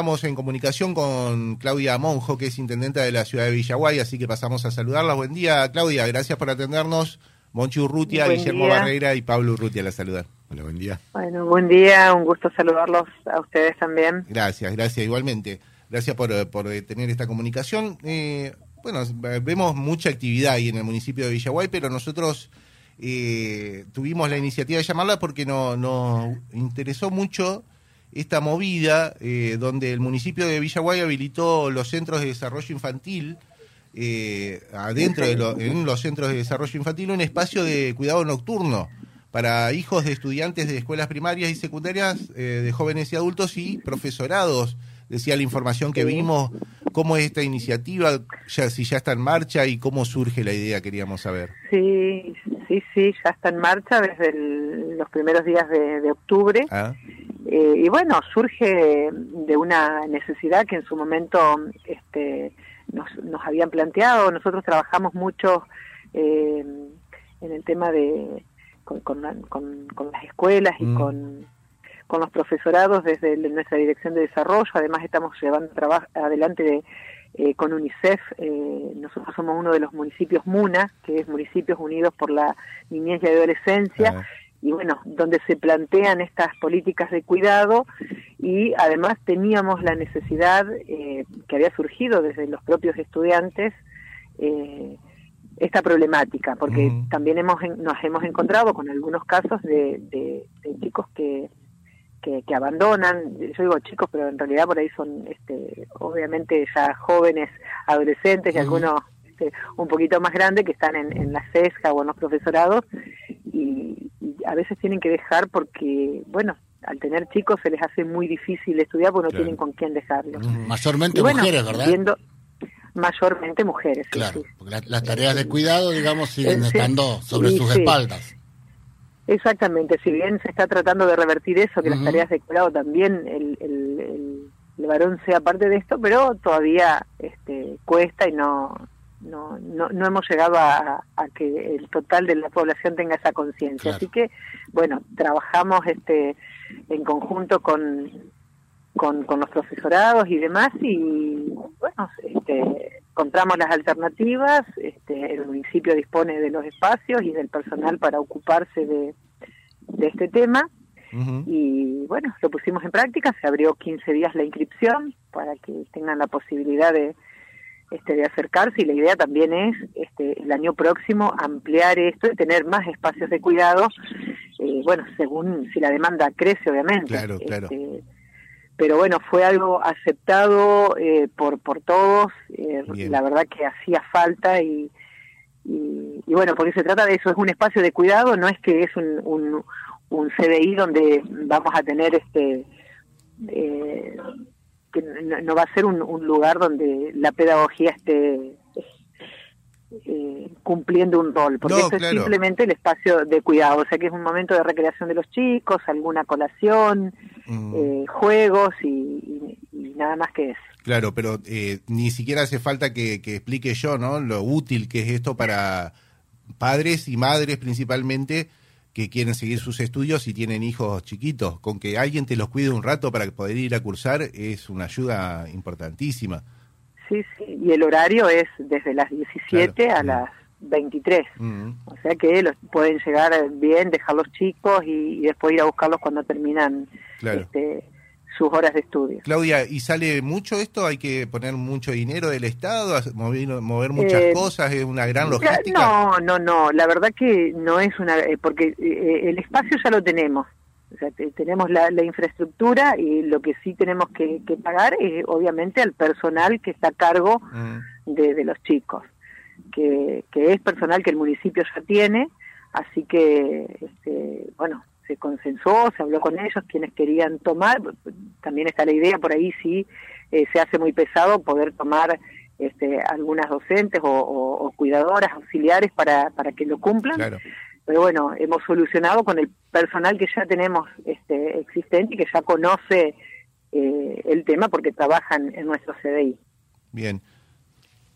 estamos en comunicación con Claudia Monjo, que es intendenta de la ciudad de Villaguay, así que pasamos a saludarla. Buen día, Claudia, gracias por atendernos. Monchi Urrutia, Guillermo Barrera y Pablo Urrutia la saludan. Hola, buen día. Bueno, buen día, un gusto saludarlos a ustedes también. Gracias, gracias, igualmente. Gracias por, por tener esta comunicación. Eh, bueno, vemos mucha actividad ahí en el municipio de Villaguay, pero nosotros eh, tuvimos la iniciativa de llamarla porque nos no interesó mucho esta movida eh, donde el municipio de Villaguay habilitó los centros de desarrollo infantil, eh, adentro de en los centros de desarrollo infantil, un espacio de cuidado nocturno para hijos de estudiantes de escuelas primarias y secundarias, eh, de jóvenes y adultos y profesorados. Decía la información que vimos, cómo es esta iniciativa, ya, si ya está en marcha y cómo surge la idea, queríamos saber. Sí, sí, sí, ya está en marcha desde los primeros días de, de octubre. Ah. Eh, y bueno, surge de una necesidad que en su momento este, nos, nos habían planteado. Nosotros trabajamos mucho eh, en el tema de con, con, las escuelas y mm. con, con los profesorados desde nuestra dirección de desarrollo. Además, estamos llevando trabajo adelante de, eh, con UNICEF. nosotros somos uno de los municipios MUNA, que es Municipios Unidos por la Niñez y Adolescencia. Ah y bueno, donde se plantean estas políticas de cuidado y además teníamos la necesidad eh, que había surgido desde los propios estudiantes eh, esta problemática, porque también hemos nos hemos encontrado con algunos casos de, de, chicos que, que, abandonan, yo digo chicos, pero en realidad por ahí son este, obviamente ya jóvenes, adolescentes y algunos este, un poquito más grandes que están en, en la CESCA o en los profesorados a veces tienen que dejar porque, bueno, al tener chicos se les hace muy difícil estudiar porque no tienen con quién dejarlos. Mayormente mujeres, ¿verdad? mayormente mujeres. Claro, porque las tareas de cuidado, digamos, siguen estando sobre sus espaldas. Exactamente, si bien se está tratando de revertir eso, que las tareas de cuidado también el, el, el, el, varón sea parte de esto, pero todavía este, cuesta y no, no, no, no hemos llegado a, que el total de la población tenga esa conciencia. Así que, bueno, trabajamos este en conjunto con, con, los profesorados y demás y, bueno, este, encontramos las alternativas, este, el municipio dispone de los espacios y del personal para ocuparse de, de este tema. Y bueno, lo pusimos en práctica, se abrió 15 días la inscripción para que tengan la posibilidad de, este, de acercarse y la idea también es este, el año próximo ampliar esto y tener más espacios de cuidado, eh, bueno, según si la demanda crece, obviamente. Claro, claro. Este, pero bueno, fue algo aceptado eh, por, por todos, eh, la verdad que hacía falta y, y, bueno, porque se trata de eso, es un espacio de cuidado, no es que es un, un, un CDI donde vamos a tener este... Que no, va a ser un, lugar donde la pedagogía esté eh, cumpliendo un rol, porque eso es simplemente el espacio de cuidado, o sea que es un momento de recreación de los chicos, alguna colación, mm. eh, juegos y, nada más que eso. Claro, pero eh, ni siquiera hace falta que, que explique yo, ¿no? Lo útil que es esto para padres y madres principalmente que quieren seguir sus estudios y tienen hijos chiquitos. Con que alguien te los cuide un rato para poder ir a cursar es una ayuda importantísima. Sí, sí, y el horario es desde las 17 a las 23. Mm. O sea que los pueden llegar bien, dejar los chicos y, después ir a buscarlos cuando terminan este, sus horas de estudio. Claudia, ¿y sale mucho esto? ¿Hay que poner mucho dinero del Estado, mover, mover muchas eh, cosas? ¿Es una gran logística? No, no, no. La verdad que no es una... Eh, porque eh, el espacio ya lo tenemos. O sea, tenemos la, infraestructura y lo que sí tenemos que, pagar es obviamente al personal que está a cargo mm. de, los chicos, que, que es personal que el municipio ya tiene, así que, este, bueno, se consensó, se habló con ellos, quienes querían tomar, también está la idea por ahí si eh, se hace muy pesado poder tomar este, algunas docentes o, cuidadoras auxiliares para, para que lo cumplan. Pero bueno, hemos solucionado con el personal que ya tenemos este, existente y que ya conoce eh, el tema porque trabajan en nuestro CDI. Bien.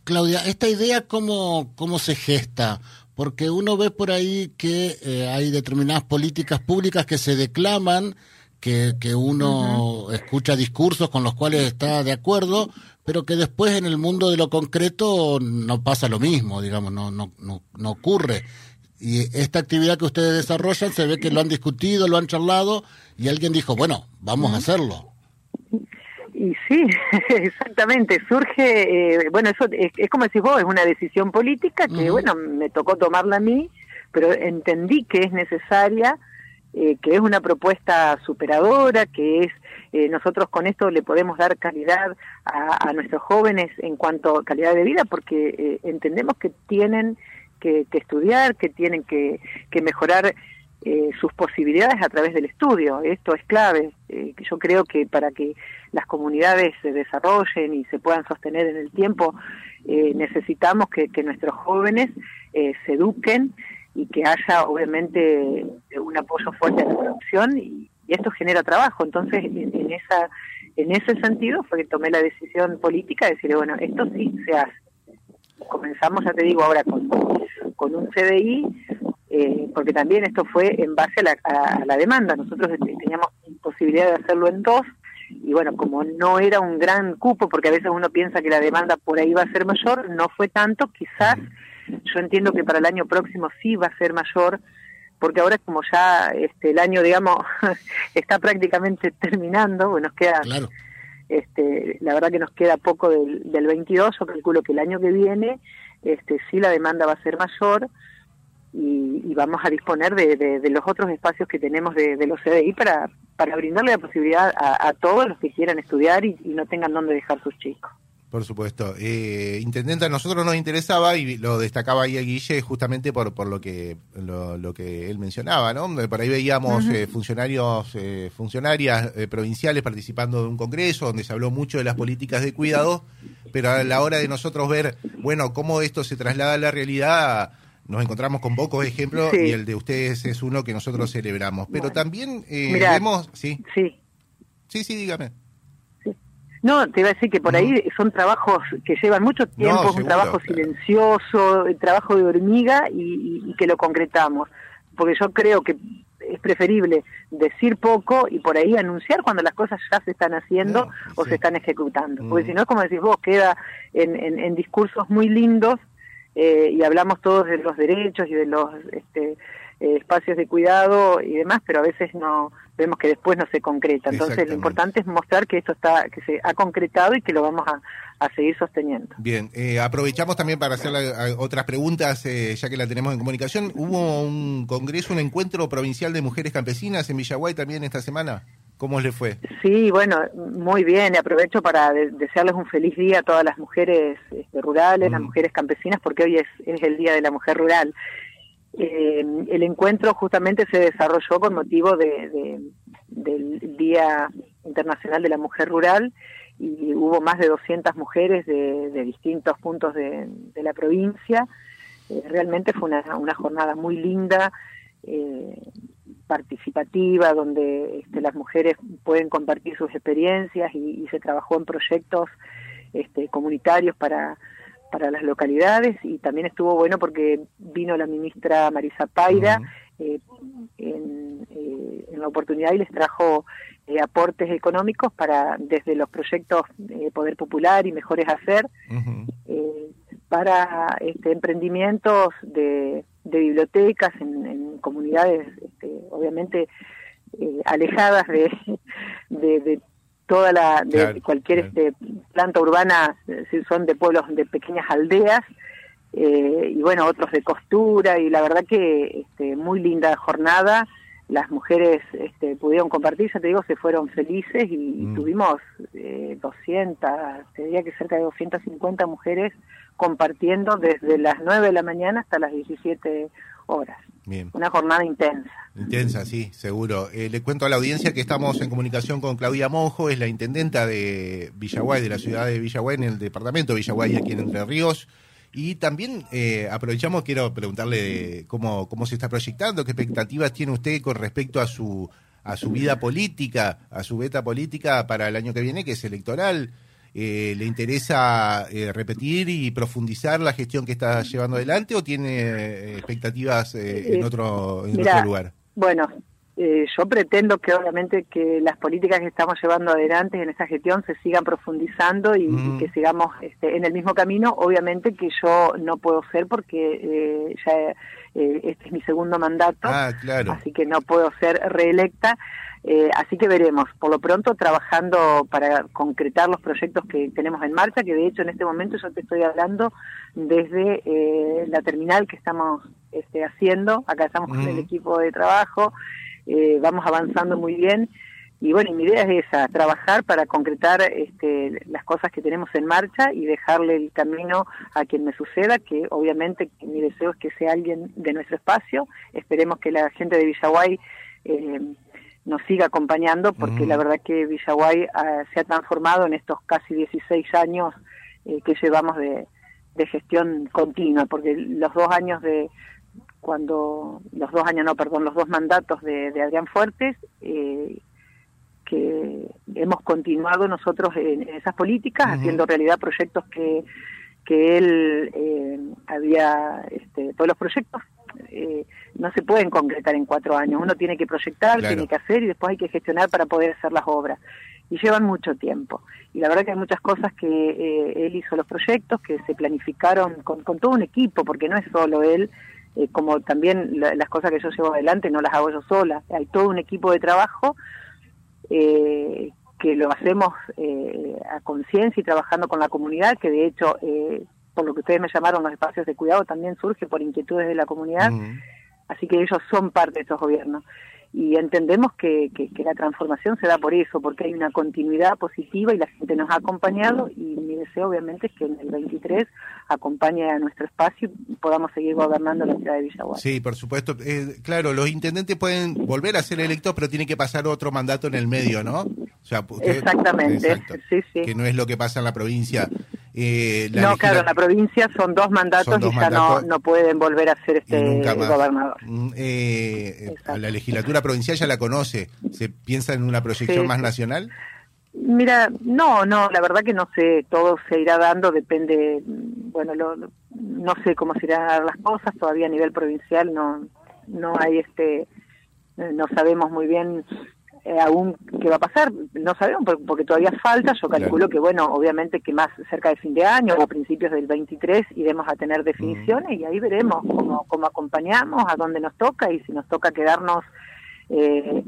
Claudia, ¿esta idea cómo, cómo se gesta? Porque uno ve por ahí que eh, hay determinadas políticas públicas que se declaman, que, que uno escucha discursos con los cuales está de acuerdo, pero que después en el mundo de lo concreto no pasa lo mismo, digamos, no, no, no, no ocurre. Y esta actividad que ustedes desarrollan se ve que lo han discutido, lo han charlado y alguien dijo, bueno, vamos a hacerlo. Y sí, exactamente, surge, eh, bueno, eso es, como decís vos, es una decisión política que, bueno, me tocó tomarla a mí, pero entendí que es necesaria, eh, que es una propuesta superadora, que es, eh, nosotros con esto le podemos dar calidad a, nuestros jóvenes en cuanto a calidad de vida, porque entendemos que tienen que, estudiar, que tienen que, que mejorar eh, sus posibilidades a través del estudio. Esto es clave. Eh, yo creo que para que las comunidades se desarrollen y se puedan sostener en el tiempo, eh, necesitamos que, nuestros jóvenes se eduquen y que haya obviamente un apoyo fuerte a la producción y, esto genera trabajo. Entonces, en, esa en ese sentido fue que tomé la decisión política de decir, bueno, esto sí se hace. Comenzamos, ya te digo, ahora con, con un CDI eh, porque también esto fue en base a la, demanda. Nosotros teníamos posibilidad de hacerlo en dos, y bueno, como no era un gran cupo, porque a veces uno piensa que la demanda por ahí va a ser mayor, no fue tanto, quizás yo entiendo que para el año próximo sí va a ser mayor, porque ahora como ya este, el año, digamos, está prácticamente terminando, bueno, nos queda, este, la verdad que nos queda poco del, del 22, yo calculo que el año que viene este, sí la demanda va a ser mayor, y, vamos a disponer de, los otros espacios que tenemos de, los CDI para, para brindarle la posibilidad a, todos los que quieran estudiar y, no tengan dónde dejar sus chicos. Por supuesto. Eh, Intendente, a nosotros nos interesaba y lo destacaba ahí a Guille justamente por, por lo que lo, que él mencionaba, ¿no? Por ahí veíamos eh, funcionarios, eh, funcionarias eh, provinciales participando de un congreso donde se habló mucho de las políticas de cuidado, pero a la hora de nosotros ver, bueno, cómo esto se traslada a la realidad nos encontramos con pocos ejemplos y el de ustedes es uno que nosotros celebramos. Pero también eh, vemos... Sí. sí. Sí, sí, dígame. No, te iba a decir que por ahí son trabajos que llevan mucho tiempo, un trabajo silencioso, el trabajo de hormiga y, que lo concretamos. Porque yo creo que es preferible decir poco y por ahí anunciar cuando las cosas ya se están haciendo o se están ejecutando. Porque mm. si no, como decís vos, queda en, en discursos muy lindos eh, y hablamos todos de los derechos y de los este, eh, espacios de cuidado y demás, pero a veces no vemos que después no se concreta. Entonces lo importante es mostrar que esto está que se ha concretado y que lo vamos a, seguir sosteniendo. Bien, eh, aprovechamos también para hacer otras preguntas, ya que la tenemos en comunicación. ¿Hubo un congreso, un encuentro provincial de mujeres campesinas en Villaguay también esta semana? ¿Cómo le fue? Sí, bueno, muy bien. Aprovecho para desearles un feliz día a todas las mujeres este, rurales, las mm. mujeres campesinas, porque hoy es, es, el Día de la Mujer Rural. Eh, el encuentro justamente se desarrolló con motivo de, del Día Internacional de la Mujer Rural y hubo más de 200 mujeres de, distintos puntos de, la provincia. Eh, realmente fue una, una jornada muy linda. Eh, participativa donde este, las mujeres pueden compartir sus experiencias y, se trabajó en proyectos este, comunitarios para, para las localidades. Y también estuvo bueno porque vino la ministra Marisa Paira eh, en, eh, en, la oportunidad y les trajo eh, aportes económicos para desde los proyectos Poder Popular y Mejores Hacer para este, emprendimientos de, bibliotecas en, comunidades este, obviamente eh, alejadas de, de, toda la de cualquier este, planta urbana si son de pueblos de pequeñas aldeas eh, y bueno otros de costura y la verdad que este, muy linda jornada las mujeres este, pudieron compartir, ya te digo, se fueron felices y, mm. tuvimos eh, 200, te diría que cerca de 250 mujeres compartiendo desde las 9 de la mañana hasta las 17 horas. Bien. Una jornada intensa. Intensa, sí, seguro. Eh, le cuento a la audiencia que estamos en comunicación con Claudia Monjo, es la intendenta de Villaguay, de la ciudad de Villaguay, en el departamento de Villaguay, aquí en Entre Ríos. Y también eh, aprovechamos, quiero preguntarle cómo, cómo se está proyectando, qué expectativas tiene usted con respecto a su, a su vida política, a su beta política para el año que viene, que es electoral. Eh, ¿Le interesa eh, repetir y profundizar la gestión que está llevando adelante o tiene expectativas en, otro, en otro lugar? Bueno, eh, yo pretendo que obviamente que las políticas que estamos llevando adelante en esta gestión se sigan profundizando y, mm. que sigamos este, en el mismo camino. Obviamente que yo no puedo ser porque eh, ya eh, este es mi segundo mandato, ah, así que no puedo ser reelecta. así que veremos, por lo pronto trabajando para concretar los proyectos que tenemos en marcha, que de hecho en este momento yo te estoy hablando desde la terminal que estamos este, haciendo, acá estamos con el equipo de trabajo, eh, vamos avanzando muy bien. Y bueno, mi idea es esa, trabajar para concretar este, las cosas que tenemos en marcha y dejarle el camino a quien me suceda, que obviamente mi deseo es que sea alguien de nuestro espacio. Esperemos que la gente de Villaguay eh, nos siga acompañando, porque la verdad que Villaguay ah, se ha transformado en estos casi 16 años eh, que llevamos de, de gestión continua, porque los dos años de, cuando los dos años, no, perdón, los dos mandatos de, Adrián Fuertes, eh, que hemos continuado nosotros en, esas políticas, haciendo realidad proyectos que, que él eh, había, este, todos los proyectos eh, no se pueden concretar en cuatro años, uno tiene que proyectar, tiene que hacer y después hay que gestionar para poder hacer las obras. Y llevan mucho tiempo. Y la verdad que hay muchas cosas que él hizo los proyectos, que se planificaron con, con todo un equipo, porque no es solo él, eh, como también las cosas que yo llevo adelante no las hago yo sola, hay todo un equipo de trabajo eh, que lo hacemos eh, a conciencia y trabajando con la comunidad, que de hecho, por lo que ustedes me llamaron los espacios de cuidado, también surge por inquietudes de la comunidad, así que ellos son parte de estos gobiernos. Y entendemos que, que, la transformación se da por eso, porque hay una continuidad positiva y la gente nos ha acompañado y deseo obviamente es que en el 23 acompañe a nuestro espacio y podamos seguir gobernando la ciudad de Villaguay. Sí, por supuesto. Eh, claro, los intendentes pueden volver a ser electos, pero tiene que pasar otro mandato en el medio, ¿no? Exactamente, sí, sí. Que no es lo que pasa en la provincia. Eh, no, claro, en la provincia son dos mandatos y ya no, no pueden volver a ser este gobernador. Mm, eh, la legislatura provincial ya la conoce. ¿Se piensa en una proyección más nacional? Mira, no, no, la verdad que no sé, todo se irá dando, depende, bueno, no sé cómo se irán a dar las cosas, todavía a nivel provincial no, no hay este, no sabemos muy bien eh, aún qué va a pasar, no sabemos porque, todavía falta, yo calculo que bueno, obviamente que más cerca de fin de año o principios del 23 iremos a tener definiciones y ahí veremos cómo, cómo acompañamos, a dónde nos toca y si nos toca quedarnos eh,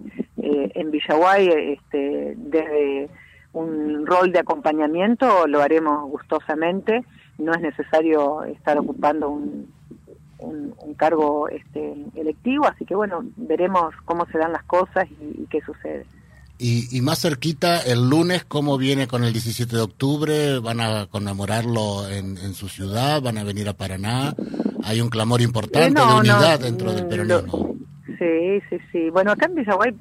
eh, en Villaguay este, desde un rol de acompañamiento lo haremos gustosamente, no es necesario estar ocupando un, un, cargo este, electivo, así que bueno, veremos cómo se dan las cosas y, qué sucede. Y, más cerquita, el lunes, ¿cómo viene con el 17 de octubre? ¿Van a conmemorarlo en, su ciudad? ¿Van a venir a Paraná? Hay un clamor importante de unidad dentro del peronismo. sí, sí, sí. Bueno, acá en Villaguay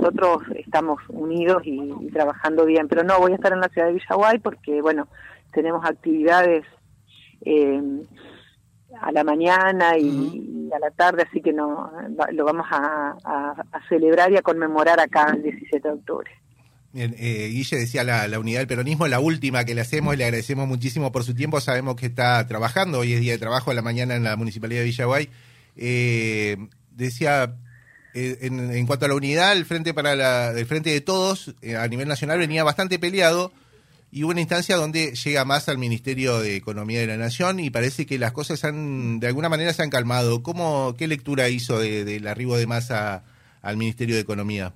nosotros estamos unidos y, trabajando bien, pero no, voy a estar en la ciudad de Villaguay porque, bueno, tenemos actividades eh, a la mañana y, a la tarde, así que no lo vamos a, celebrar y a conmemorar acá el 17 de octubre. Bien, eh, Guille decía la, unidad del peronismo, la última que le hacemos, le agradecemos muchísimo por su tiempo, sabemos que está trabajando, hoy es día de trabajo a la mañana en la Municipalidad de Villaguay. Eh, decía, eh, en, cuanto a la unidad, el Frente, para la, el frente de Todos eh, a nivel nacional venía bastante peleado, y hubo una instancia donde llega más al Ministerio de Economía de la Nación y parece que las cosas han, de alguna manera se han calmado. ¿Cómo, ¿Qué lectura hizo del arribo de masa al Ministerio de Economía?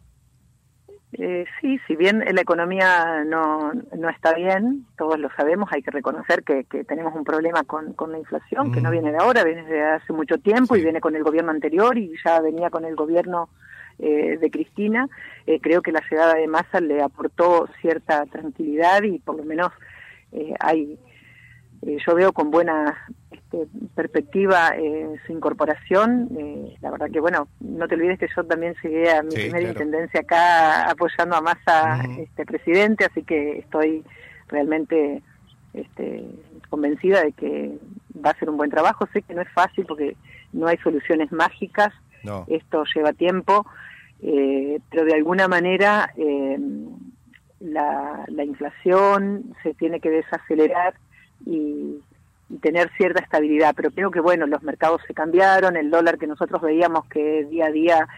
Eh, sí, si bien la economía no, no está bien, todos lo sabemos, hay que reconocer que, tenemos un problema con, con la inflación, que no viene de ahora, viene de hace mucho tiempo y viene con el gobierno anterior y ya venía con el gobierno eh, de Cristina, eh, creo que la llegada de Massa le aportó cierta tranquilidad y por lo menos eh, hay, yo veo con buena este, perspectiva su incorporación. la verdad que, bueno, no te olvides que yo también llegué a mi primera intendencia acá apoyando a Massa, este presidente, así que estoy realmente este, convencida de que va a ser un buen trabajo. Sé que no es fácil porque no hay soluciones mágicas, esto lleva tiempo, eh, pero de alguna manera eh, la, inflación se tiene que desacelerar y, tener cierta estabilidad. Pero creo que, bueno, los mercados se cambiaron, el dólar que nosotros veíamos que día a día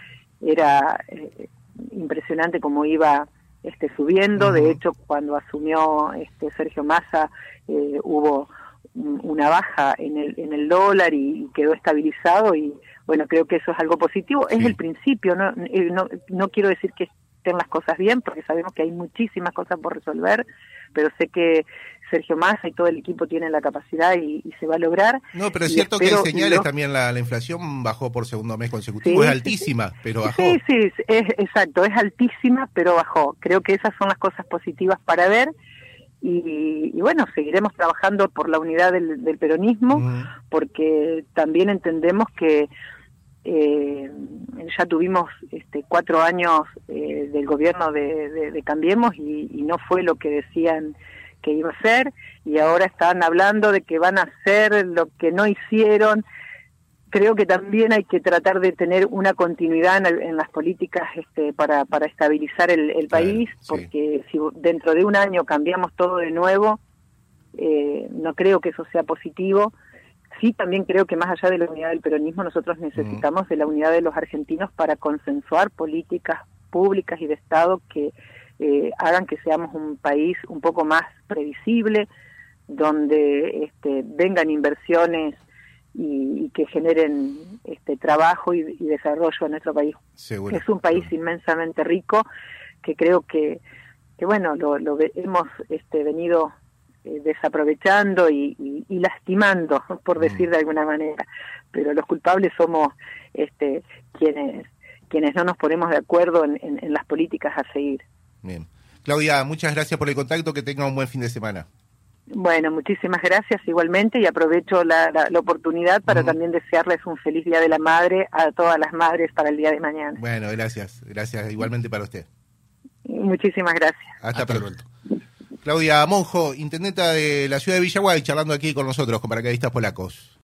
era eh, impresionante cómo iba este, subiendo. De hecho, cuando asumió este Sergio Massa eh, hubo una baja en el, en el dólar y, quedó estabilizado y bueno, creo que eso es algo positivo. Es el principio, no, eh, no, no quiero decir que estén las cosas bien porque sabemos que hay muchísimas cosas por resolver, pero sé que Sergio Massa y todo el equipo tienen la capacidad y, se va a lograr. No, pero es cierto que hay señales también, la, la, inflación bajó por segundo mes consecutivo, es altísima, pero bajó. Sí, sí, es, exacto, es altísima, pero bajó. Creo que esas son las cosas positivas para ver. Y, bueno, seguiremos trabajando por la unidad del, peronismo, porque también entendemos que eh, ya tuvimos este, cuatro años eh, del gobierno de, Cambiemos y, y, no fue lo que decían que iba a ser y ahora están hablando de que van a hacer lo que no hicieron. Creo que también hay que tratar de tener una continuidad en, las políticas este, para, para estabilizar el, país, porque si dentro de un año cambiamos todo de nuevo, eh, no creo que eso sea positivo. Sí, también creo que más allá de la unidad del peronismo, nosotros necesitamos de la unidad de los argentinos para consensuar políticas públicas y de Estado que eh, hagan que seamos un país un poco más previsible, donde este, vengan inversiones y, que generen este trabajo y, desarrollo en nuestro país. Es un país inmensamente rico que creo que, que bueno, lo, lo hemos este, venido eh, desaprovechando y, lastimando, por mm. decir de alguna manera. Pero los culpables somos este, quienes quienes no nos ponemos de acuerdo en las políticas a seguir. Bien. Claudia, muchas gracias por el contacto, que tenga un buen fin de semana. Bueno, muchísimas gracias igualmente y aprovecho la, oportunidad para también desearles un feliz Día de la Madre a todas las madres para el día de mañana. Bueno, gracias, gracias igualmente para usted. Muchísimas gracias. Hasta, pronto. Claudia Monjo, intendenta de la ciudad de Villaguay, charlando aquí con nosotros, con paracaidistas polacos.